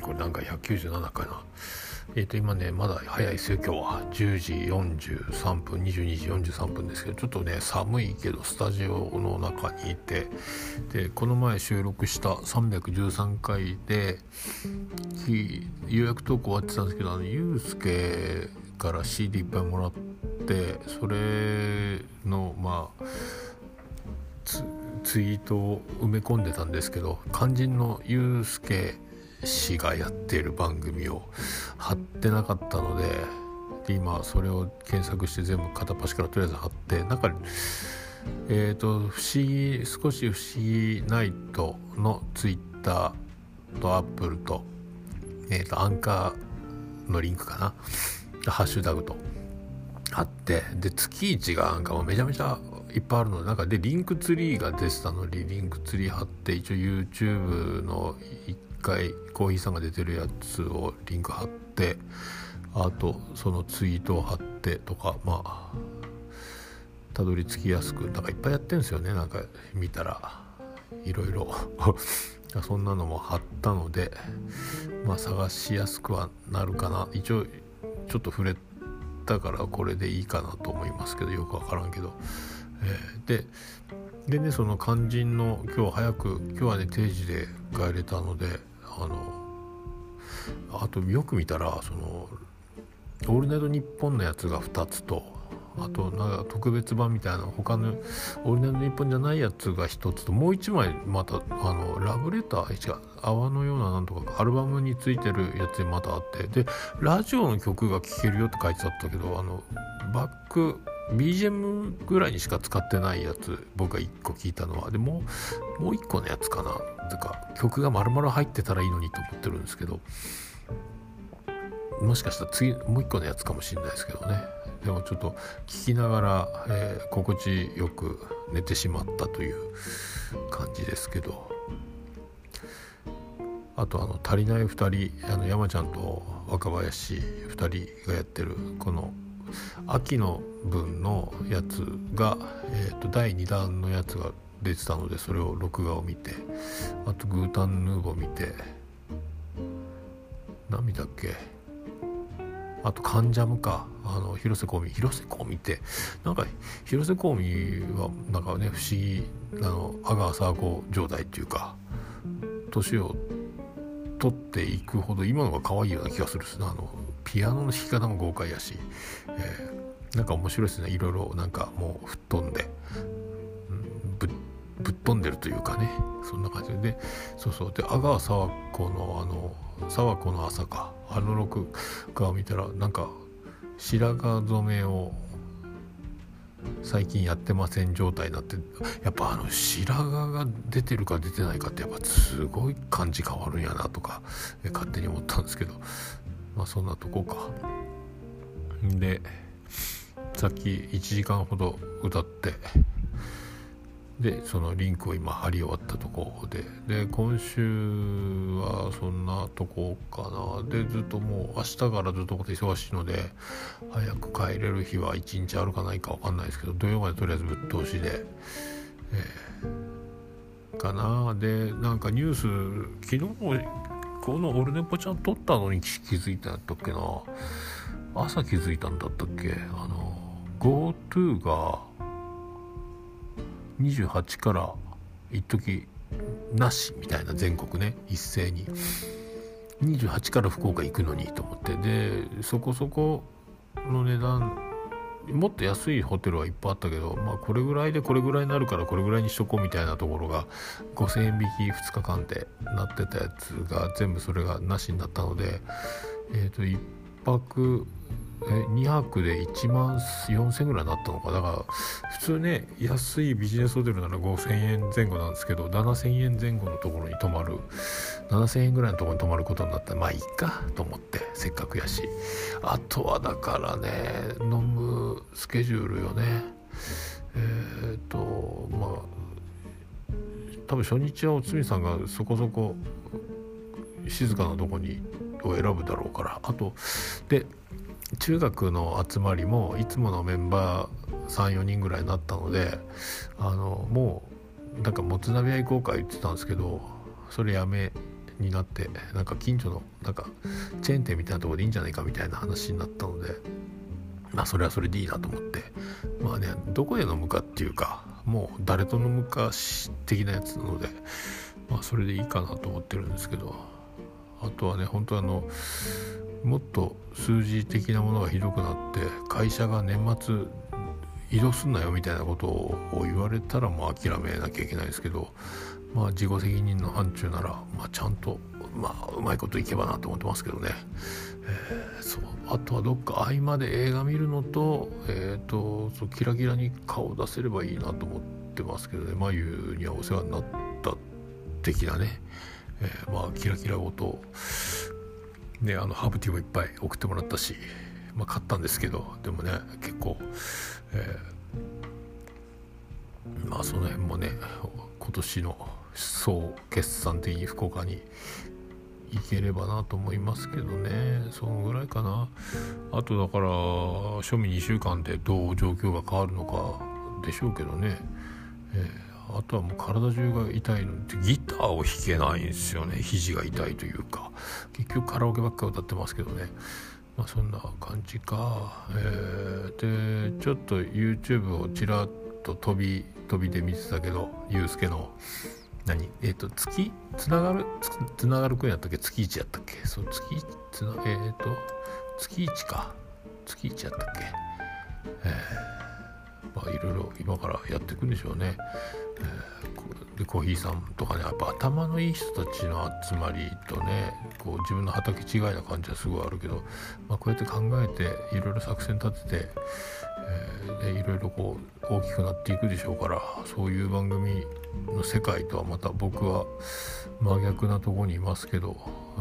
これなんか197かな。えっ、ー、と今ねまだ早いですよ今日は。10時43分22時43分ですけどちょっとね寒いけどスタジオの中にいて。でこの前収録した313回で予約投稿終わってたんですけどあのゆうすけから CD いっぱいもらってそれのまあツイートを埋め込んでたんですけど肝心のゆうすけ氏がやってる番組を貼ってなかったのでで今それを検索して全部片っ端からとりあえず貼ってなんかえ、ー、と不思議少し不思議ナイトのツイッターとアップルと,、えーと、アンカーのリンクかなハッシュタグと貼ってで月一がなんかもうめちゃめちゃいっぱいあるのでなんかでリンクツリーが出てたのにリンクツリー貼って一応 YouTube の1回コーヒーさんが出てるやつをリンク貼ってあとそのツイートを貼ってとかまあたどり着きやすくなんかいっぱいやってるんですよね。なんか見たらいろいろ。そんなのも貼ったのでまあ探しやすくはなるかな。一応ちょっと触れたからこれでいいかなと思いますけどよく分からんけど、えー、ででねその肝心の今日早く今日はね定時で帰れたのであのあとよく見たらその「オールナイトニッポン」のやつが2つとあとなんか特別版みたいな他の「オールナイトニッポン」じゃないやつが1つともう1枚またあのラブレター違う泡のようななんとかアルバムについてるやつにまたあってでラジオの曲が聴けるよって書いてあったけどあのバック BGM ぐらいにしか使ってないやつ僕が1個聞いたのは。でももう1個のやつかな。とか曲が丸々入ってたらいいのにと思ってるんですけど。もしかしたら次もう1個のやつかもしれないですけどね。でもちょっと聞きながら、えー、心地よく寝てしまったという感じですけど。あとあの足りない2人あの山ちゃんと若林2人がやってるこの「秋の分のやつが、えーと、第2弾のやつが出てたのでそれを録画を見てあとグータンヌーボー見て何見たっけ？あとカンジャムか。あの広瀬香美。広瀬香美ってなんか広瀬香美はなんかね不思議あの阿川佐和子状態っていうか年を取っていくほど今のが可愛いような気がするあのピアノの弾き方も豪快やし、えー、なんか面白いですね。いろいろなんかもう吹っ飛んで、うん、ぶぶっ飛んでるというかね。そんな感じで。でそうそう。で阿川佐和子のあの佐和子の朝か。あの録画を見たらなんか白髪染めを最近やってません状態になってやっぱあの白髪が出てるか出てないかってやっぱすごい感じ変わるんやなとか勝手に思ったんですけど。まあそんなとこか。でさっき1時間ほど歌ってでそのリンクを今貼り終わったとこでで今週はそんなとこかな。でずっともう明日からずっと忙しいので早く帰れる日は1日あるかないか分かんないですけど土曜までとりあえずぶっ通しで、えー、かな。でなんかニュース昨日もこのオルネポちゃん撮ったのに気づいたんだったっけな。朝気づいたんだったっけ？あの GoTo が28から一時なしみたいな全国ね一斉に。28から福岡行くのにと思って。でそこそこの値段もっと安いホテルはいっぱいあったけど、まあ、これぐらいでこれぐらいになるからこれぐらいにしとこうみたいなところが5,000円引き2日間でなってたやつが全部それがなしになったので、えー、と1泊え2泊で1万4000円ぐらいになったのかだから普通ね安いビジネスホテルなら5000円前後なんですけど7000円前後のところに泊まる7000円ぐらいのところに泊まることになったらまあいいかと思ってせっかくやし。あとはだからね飲むスケジュールよね。えっ、とまあ多分初日はおつみさんがそこそこ静かなとこにを選ぶだろうから。あとで中学の集まりもいつものメンバー34人ぐらいになったのであのもうなんかもつ鍋屋行こうか言ってたんですけどそれやめになってなんか近所のなんかチェーン店みたいなとこでいいんじゃないかみたいな話になったのでまあそれはそれでいいなと思って。まあねどこで飲むかっていうかもう誰と飲むか的なやつなのでまあそれでいいかなと思ってるんですけど。あとはね本当あのもっと数字的なものがひどくなって会社が年末移動すんなよみたいなことを言われたらもう諦めなきゃいけないですけど。まあ自己責任の範疇なら、まあ、ちゃんとまあうまいこといけばなと思ってますけどね、えー、そう。あとはどっか合間で映画見るのと,、えーと、そうキラキラに顔出せればいいなと思ってますけどね。眉にはお世話になった的なね、えー、まあキラキラごとねあのハーブティーもいっぱい送ってもらったし、まあ、買ったんですけどでもね結構、えー、まあその辺もね今年の総決算的に福岡に行ければなと思いますけどね。そのぐらいかな。あとだから庶民2週間でどう状況が変わるのかでしょうけどね、えー、あとはもう体中が痛いのってギターを弾けないんですよね。肘が痛いというか。結局カラオケばっか歌ってますけどね。まあそんな感じか、えー、でちょっと YouTube をちらっと飛び飛びで見てたけどユうスケの。何？えっ、ー、と月？つながる？つながるくんやったっけ？月1やったっけ？そう月つなえっ、ー、と月1か。月1やったっけ？えー、まあいろいろ今からやっていくんでしょうね、えー、でコーヒーさんとかねやっぱ頭のいい人たちの集まりとねこう自分の畑違いな感じはすごいあるけど、まあ、こうやって考えていろいろ作戦立ててえー、いろいろこう大きくなっていくでしょうからそういう番組の世界とはまた僕は真逆なとこにいますけど、え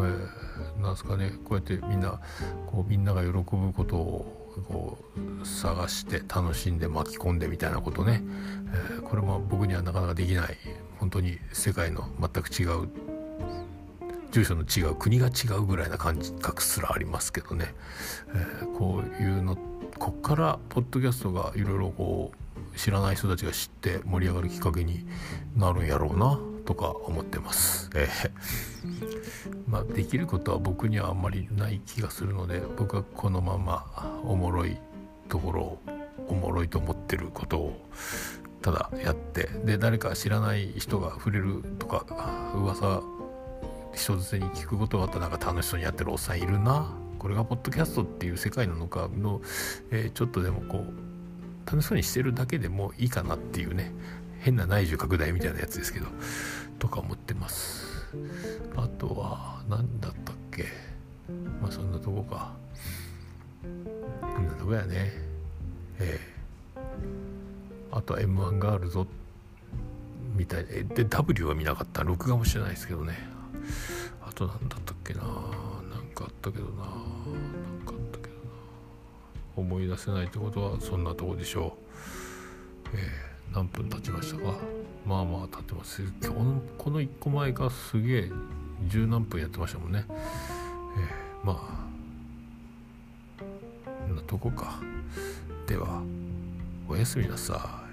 ー、なんすかねこうやってみんなこうみんなが喜ぶことをこう探して楽しんで巻き込んでみたいなことね、えー、これも僕にはなかなかできない。本当に世界の全く違う住所の違う国が違うぐらいな感覚すらありますけどね、えー、こういうのこっからポッドキャストがいろいろこう知らない人たちが知って盛り上がるきっかけになるんやろうな。とか思ってます。えー、まあ、できることは僕にはあんまりない気がするので僕はこのままおもろいところをおもろいと思ってることをただやってで誰か知らない人が触れるとか噂人づてに聞くことがあったらなんか楽しそうにやってるおっさんいるな。これがポッドキャストっていう世界なのかの、えー、ちょっとでもこう楽しそうにしてるだけでもいいかなっていうね。変な内需拡大みたいなやつですけどとか思ってます。あとは何だったっけ。まあそんなとこか。こんなとこやね。ええ、あとは m 1があるぞみたいで W は見なかった。録画もしてないですけどね。あと何だったっけな。何かあったけどな。なんかあったけどな。思い出せないってことはそんなとこでしょう。えー、何分経ちましたか？まあまあ経ってます。今日のこの1個前がすげえ十何分やってましたもんね。えー、まあなとこか。ではおやすみなさい。